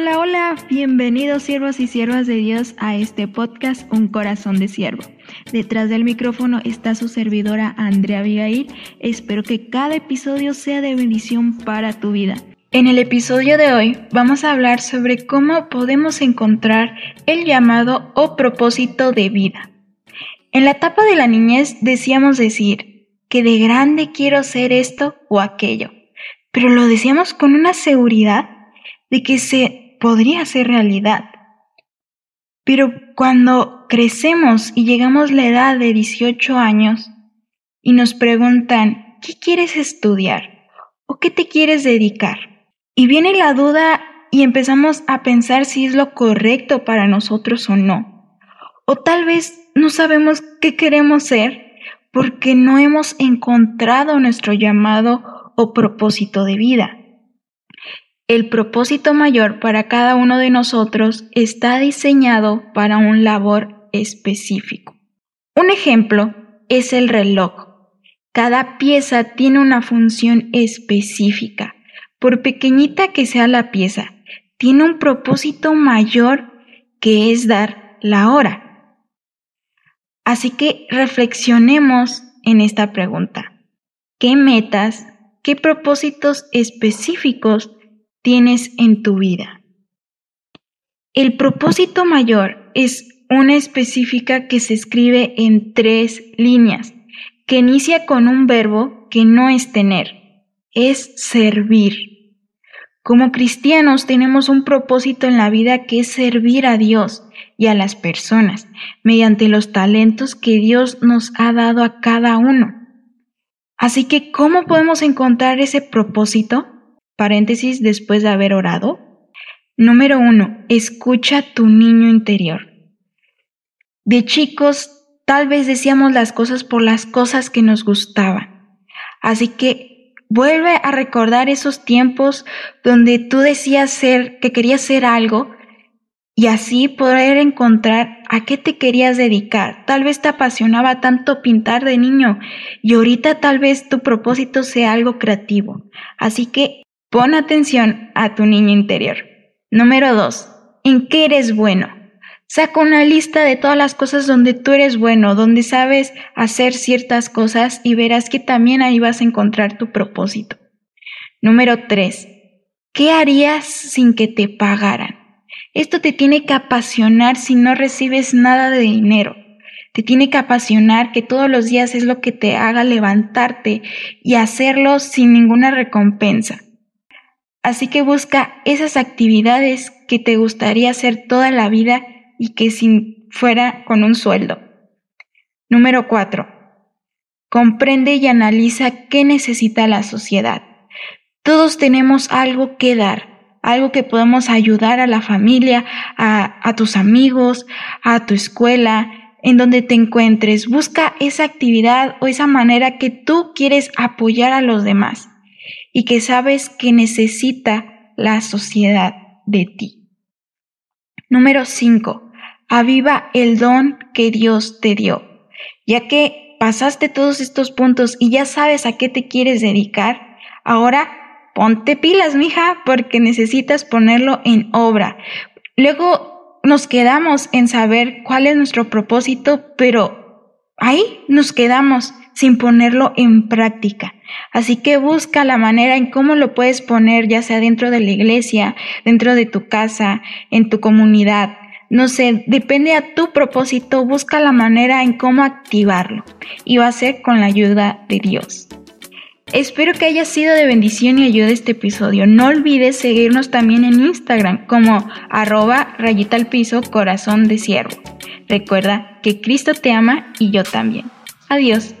Hola, hola, bienvenidos siervos y siervas de Dios a este podcast Un Corazón de Siervo. Detrás del micrófono está su servidora Andrea Abigail. Espero que cada episodio sea de bendición para tu vida. En el episodio de hoy vamos a hablar sobre cómo podemos encontrar el llamado o propósito de vida. En la etapa de la niñez decíamos decir que de grande quiero ser esto o aquello, pero lo decíamos con una seguridad de que se podría hacer realidad. Pero cuando crecemos y llegamos a la edad de 18 años y nos preguntan, ¿qué quieres estudiar? ¿O qué te quieres dedicar? Y viene la duda y empezamos a pensar si es lo correcto para nosotros o no. O tal vez no sabemos qué queremos ser porque no hemos encontrado nuestro llamado o propósito de vida. El propósito mayor para cada uno de nosotros está diseñado para un labor específico. Un ejemplo es el reloj. Cada pieza tiene una función específica. Por pequeñita que sea la pieza, tiene un propósito mayor que es dar la hora. Así que reflexionemos en esta pregunta. ¿Qué metas, qué propósitos específicos tienes en tu vida. El propósito mayor es una específica que se escribe en tres líneas, que inicia con un verbo que no es tener, es servir. Como cristianos tenemos un propósito en la vida que es servir a Dios y a las personas mediante los talentos que Dios nos ha dado a cada uno. Así que, ¿cómo podemos encontrar ese propósito? Paréntesis después de haber orado. Número uno, escucha tu niño interior. De chicos, tal vez decíamos las cosas por las cosas que nos gustaban. Así que vuelve a recordar esos tiempos donde tú decías ser, que querías ser algo y así poder encontrar a qué te querías dedicar. Tal vez te apasionaba tanto pintar de niño y ahorita tal vez tu propósito sea algo creativo. Así que Pon atención a tu niño interior. Número 2. ¿En qué eres bueno? Saca una lista de todas las cosas donde tú eres bueno, donde sabes hacer ciertas cosas y verás que también ahí vas a encontrar tu propósito. Número 3. ¿Qué harías sin que te pagaran? Esto te tiene que apasionar si no recibes nada de dinero. Te tiene que apasionar que todos los días es lo que te haga levantarte y hacerlo sin ninguna recompensa. Así que busca esas actividades que te gustaría hacer toda la vida y que sin fuera con un sueldo. Número 4. Comprende y analiza qué necesita la sociedad. Todos tenemos algo que dar, algo que podemos ayudar a la familia, a, a tus amigos, a tu escuela, en donde te encuentres. Busca esa actividad o esa manera que tú quieres apoyar a los demás y que sabes que necesita la sociedad de ti. Número 5. Aviva el don que Dios te dio. Ya que pasaste todos estos puntos y ya sabes a qué te quieres dedicar, ahora ponte pilas, mija, porque necesitas ponerlo en obra. Luego nos quedamos en saber cuál es nuestro propósito, pero ahí nos quedamos sin ponerlo en práctica. Así que busca la manera en cómo lo puedes poner, ya sea dentro de la iglesia, dentro de tu casa, en tu comunidad. No sé, depende a tu propósito, busca la manera en cómo activarlo. Y va a ser con la ayuda de Dios. Espero que haya sido de bendición y ayuda este episodio. No olvides seguirnos también en Instagram como arroba rayita al piso corazón de siervo. Recuerda que Cristo te ama y yo también. Adiós.